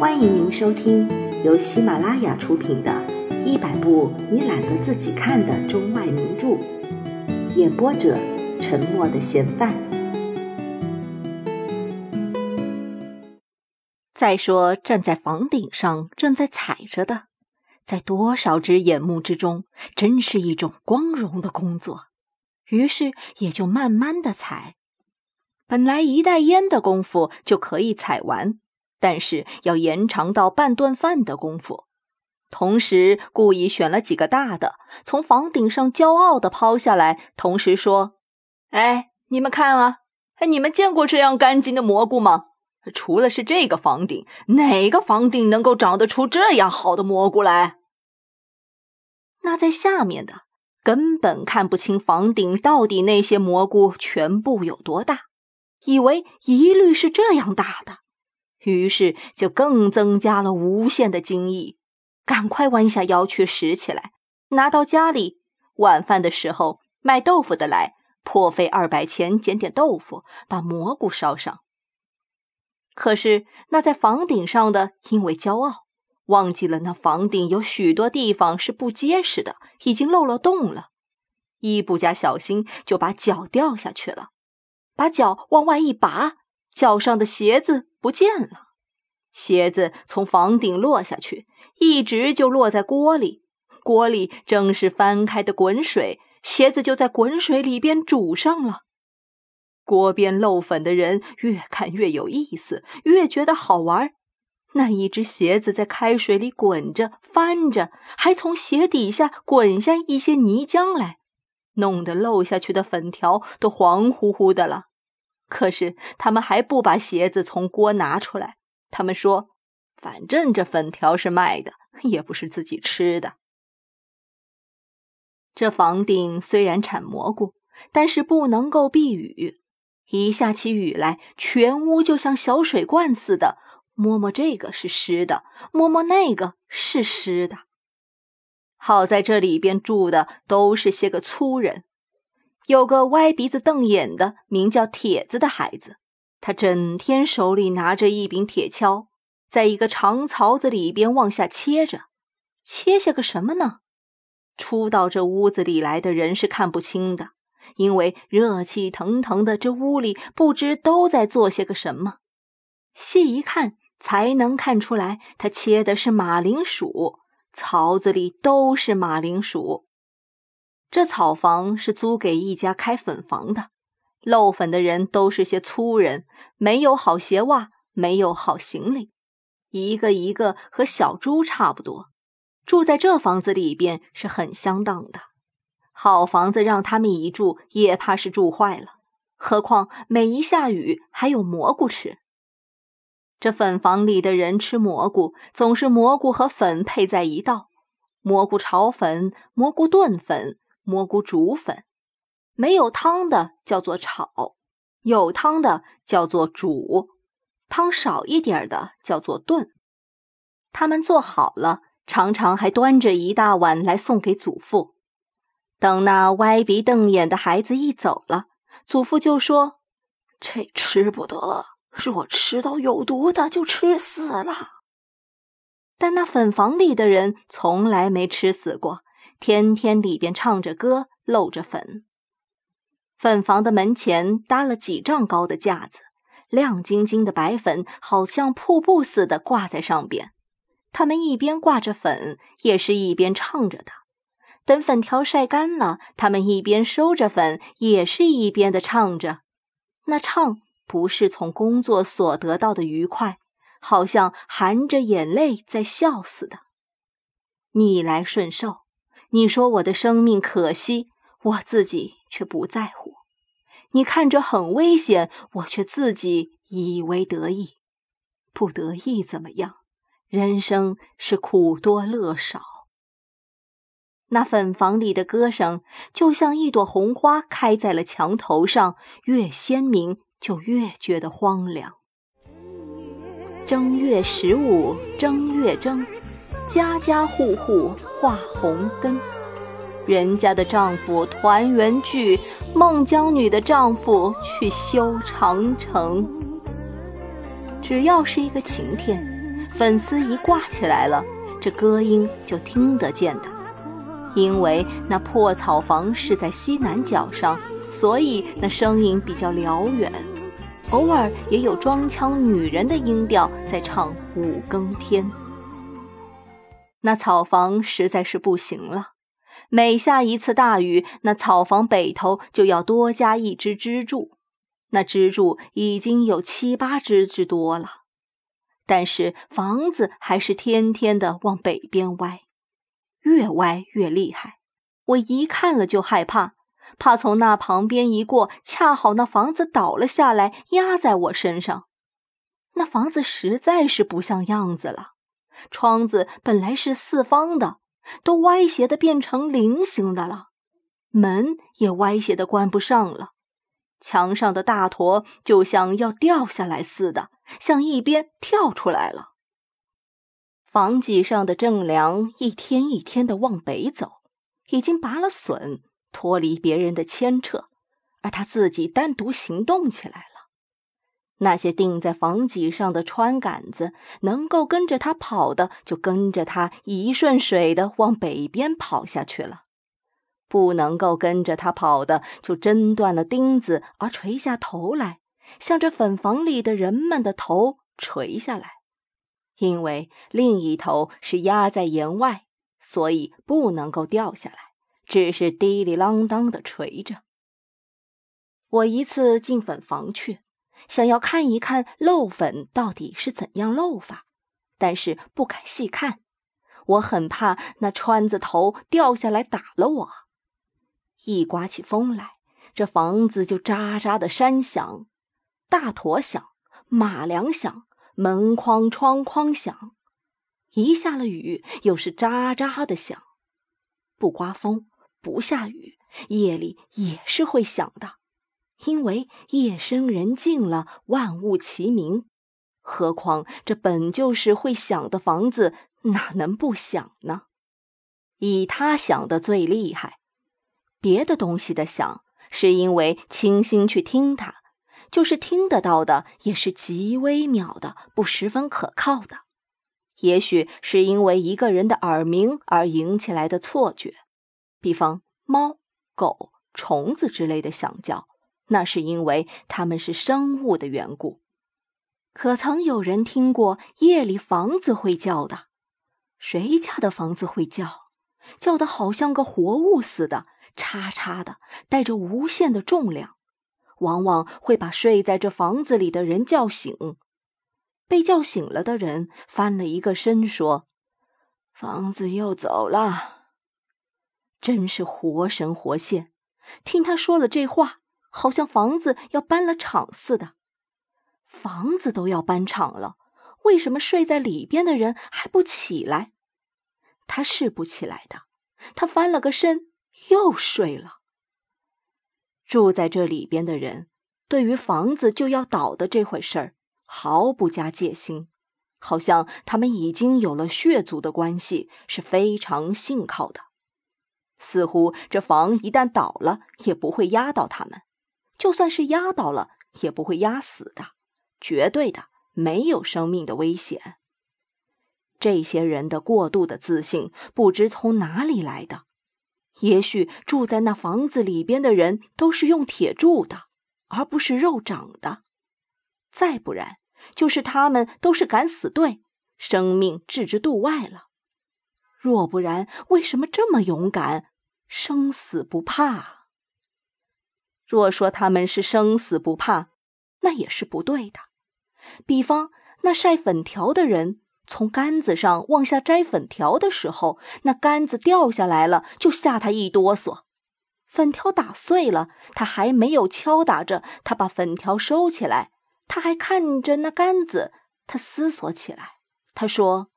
欢迎您收听由喜马拉雅出品的《一百部你懒得自己看的中外名著》，演播者：沉默的嫌犯。再说，站在房顶上正在踩着的，在多少只眼目之中，真是一种光荣的工作。于是也就慢慢的踩，本来一袋烟的功夫就可以踩完。但是要延长到半顿饭的功夫，同时故意选了几个大的，从房顶上骄傲的抛下来，同时说：“哎，你们看啊，哎，你们见过这样干净的蘑菇吗？除了是这个房顶，哪个房顶能够长得出这样好的蘑菇来？那在下面的根本看不清房顶到底那些蘑菇全部有多大，以为一律是这样大的。”于是就更增加了无限的惊异，赶快弯下腰去拾起来，拿到家里。晚饭的时候，卖豆腐的来，破费二百钱捡点豆腐，把蘑菇烧上。可是那在房顶上的，因为骄傲，忘记了那房顶有许多地方是不结实的，已经漏了洞了，一不加小心就把脚掉下去了，把脚往外一拔。脚上的鞋子不见了，鞋子从房顶落下去，一直就落在锅里。锅里正是翻开的滚水，鞋子就在滚水里边煮上了。锅边漏粉的人越看越有意思，越觉得好玩。那一只鞋子在开水里滚着翻着，还从鞋底下滚下一些泥浆来，弄得漏下去的粉条都黄乎乎的了。可是他们还不把鞋子从锅拿出来。他们说：“反正这粉条是卖的，也不是自己吃的。”这房顶虽然产蘑菇，但是不能够避雨。一下起雨来，全屋就像小水罐似的，摸摸这个是湿的，摸摸那个是湿的。好在这里边住的都是些个粗人。有个歪鼻子瞪眼的，名叫铁子的孩子，他整天手里拿着一柄铁锹，在一个长槽子里边往下切着，切下个什么呢？初到这屋子里来的人是看不清的，因为热气腾腾的，这屋里不知都在做些个什么。细一看，才能看出来，他切的是马铃薯，槽子里都是马铃薯。这草房是租给一家开粉房的，漏粉的人都是些粗人，没有好鞋袜，没有好行李，一个一个和小猪差不多。住在这房子里边是很相当的，好房子让他们一住也怕是住坏了。何况每一下雨还有蘑菇吃。这粉房里的人吃蘑菇，总是蘑菇和粉配在一道，蘑菇炒粉，蘑菇炖粉。蘑菇煮粉，没有汤的叫做炒，有汤的叫做煮，汤少一点的叫做炖。他们做好了，常常还端着一大碗来送给祖父。等那歪鼻瞪眼的孩子一走了，祖父就说：“这吃不得，若吃到有毒的，就吃死了。”但那粉房里的人从来没吃死过。天天里边唱着歌，漏着粉。粉房的门前搭了几丈高的架子，亮晶晶的白粉好像瀑布似的挂在上边。他们一边挂着粉，也是一边唱着的。等粉条晒干了，他们一边收着粉，也是一边的唱着。那唱不是从工作所得到的愉快，好像含着眼泪在笑似的，逆来顺受。你说我的生命可惜，我自己却不在乎；你看着很危险，我却自己以为得意。不得意怎么样？人生是苦多乐少。那粉房里的歌声，就像一朵红花开在了墙头上，越鲜明就越觉得荒凉。正月十五正月正。家家户户挂红灯，人家的丈夫团圆聚，孟姜女的丈夫去修长城。只要是一个晴天，粉丝一挂起来了，这歌音就听得见的。因为那破草房是在西南角上，所以那声音比较辽远。偶尔也有装腔女人的音调在唱五更天。那草房实在是不行了，每下一次大雨，那草房北头就要多加一支支柱，那支柱已经有七八支之多了。但是房子还是天天的往北边歪，越歪越厉害。我一看了就害怕，怕从那旁边一过，恰好那房子倒了下来，压在我身上。那房子实在是不像样子了。窗子本来是四方的，都歪斜的变成菱形的了；门也歪斜的关不上了。墙上的大坨就像要掉下来似的，向一边跳出来了。房脊上的正梁一天一天的往北走，已经拔了笋，脱离别人的牵扯，而他自己单独行动起来了。那些钉在房脊上的穿杆子，能够跟着他跑的，就跟着他一顺水的往北边跑下去了；不能够跟着他跑的，就挣断了钉子而垂下头来，向着粉房里的人们的头垂下来。因为另一头是压在檐外，所以不能够掉下来，只是滴里啷当的垂着。我一次进粉房去。想要看一看漏粉到底是怎样漏法，但是不敢细看，我很怕那穿子头掉下来打了我。一刮起风来，这房子就喳喳的山响，大坨响，马梁响，门框窗框响。一下了雨，又是喳喳的响。不刮风，不下雨，夜里也是会响的。因为夜深人静了，万物齐鸣。何况这本就是会响的房子，哪能不响呢？以他响的最厉害，别的东西的响，是因为倾心去听它，就是听得到的，也是极微妙的，不十分可靠的。也许是因为一个人的耳鸣而引起来的错觉，比方猫、狗、虫子之类的响叫。那是因为他们是生物的缘故。可曾有人听过夜里房子会叫的？谁家的房子会叫？叫的好像个活物似的，叉叉的，带着无限的重量，往往会把睡在这房子里的人叫醒。被叫醒了的人翻了一个身，说：“房子又走了。”真是活神活现。听他说了这话。好像房子要搬了场似的，房子都要搬场了，为什么睡在里边的人还不起来？他是不起来的，他翻了个身又睡了。住在这里边的人，对于房子就要倒的这回事儿毫不加戒心，好像他们已经有了血族的关系，是非常信靠的，似乎这房一旦倒了，也不会压倒他们。就算是压倒了，也不会压死的，绝对的没有生命的危险。这些人的过度的自信，不知从哪里来的。也许住在那房子里边的人都是用铁铸的，而不是肉长的；再不然，就是他们都是敢死队，生命置之度外了。若不然，为什么这么勇敢，生死不怕？若说他们是生死不怕，那也是不对的。比方那晒粉条的人，从杆子上往下摘粉条的时候，那杆子掉下来了，就吓他一哆嗦。粉条打碎了，他还没有敲打着，他把粉条收起来，他还看着那杆子，他思索起来。他说：“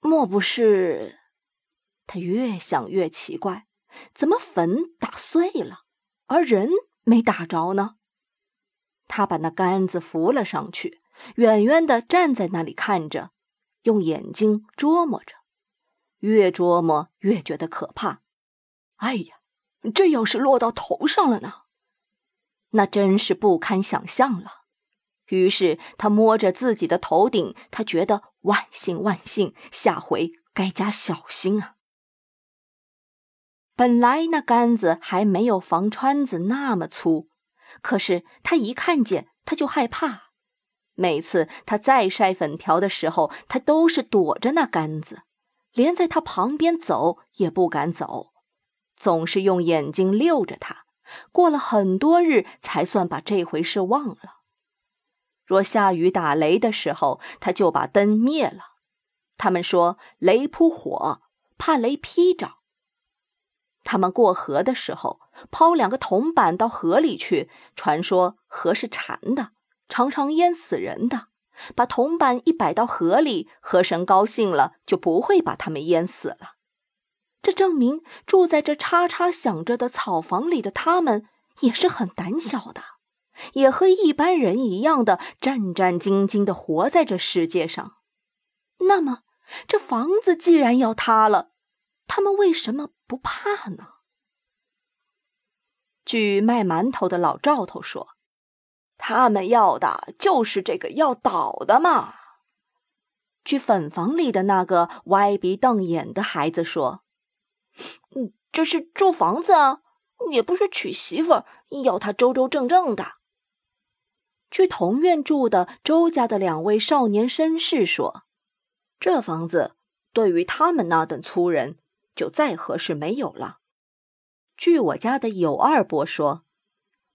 莫不是？”他越想越奇怪，怎么粉打碎了？而人没打着呢。他把那杆子扶了上去，远远的站在那里看着，用眼睛琢磨着，越琢磨越觉得可怕。哎呀，这要是落到头上了呢？那真是不堪想象了。于是他摸着自己的头顶，他觉得万幸万幸，下回该加小心啊。本来那杆子还没有房川子那么粗，可是他一看见他就害怕。每次他再晒粉条的时候，他都是躲着那杆子，连在他旁边走也不敢走，总是用眼睛溜着他。过了很多日，才算把这回事忘了。若下雨打雷的时候，他就把灯灭了。他们说雷扑火，怕雷劈着。他们过河的时候，抛两个铜板到河里去，传说河是馋的。常常淹死人的，把铜板一摆到河里，河神高兴了，就不会把他们淹死了。这证明住在这叉叉响着的草房里的他们也是很胆小的，也和一般人一样的战战兢兢的活在这世界上。那么，这房子既然要塌了，他们为什么不怕呢？据卖馒头的老赵头说。他们要的就是这个要倒的嘛。据粉房里的那个歪鼻瞪眼的孩子说：“嗯，这是住房子啊，也不是娶媳妇儿，要他周周正正的。”据同院住的周家的两位少年绅士说：“这房子对于他们那等粗人，就再合适没有了。”据我家的有二伯说。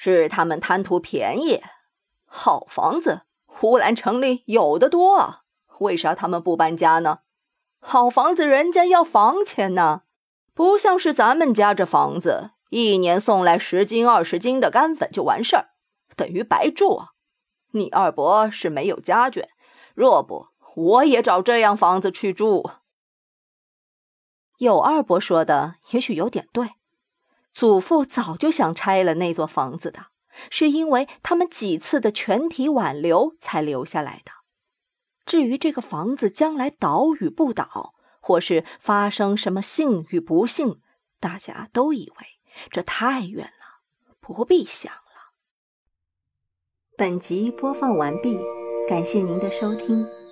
是他们贪图便宜，好房子呼兰城里有的多，为啥他们不搬家呢？好房子人家要房钱呢，不像是咱们家这房子，一年送来十斤二十斤的干粉就完事儿，等于白住啊。你二伯是没有家眷，若不我也找这样房子去住。有二伯说的也许有点对。祖父早就想拆了那座房子的，是因为他们几次的全体挽留才留下来的。至于这个房子将来倒与不倒，或是发生什么幸与不幸，大家都以为这太远了，不必想了。本集播放完毕，感谢您的收听。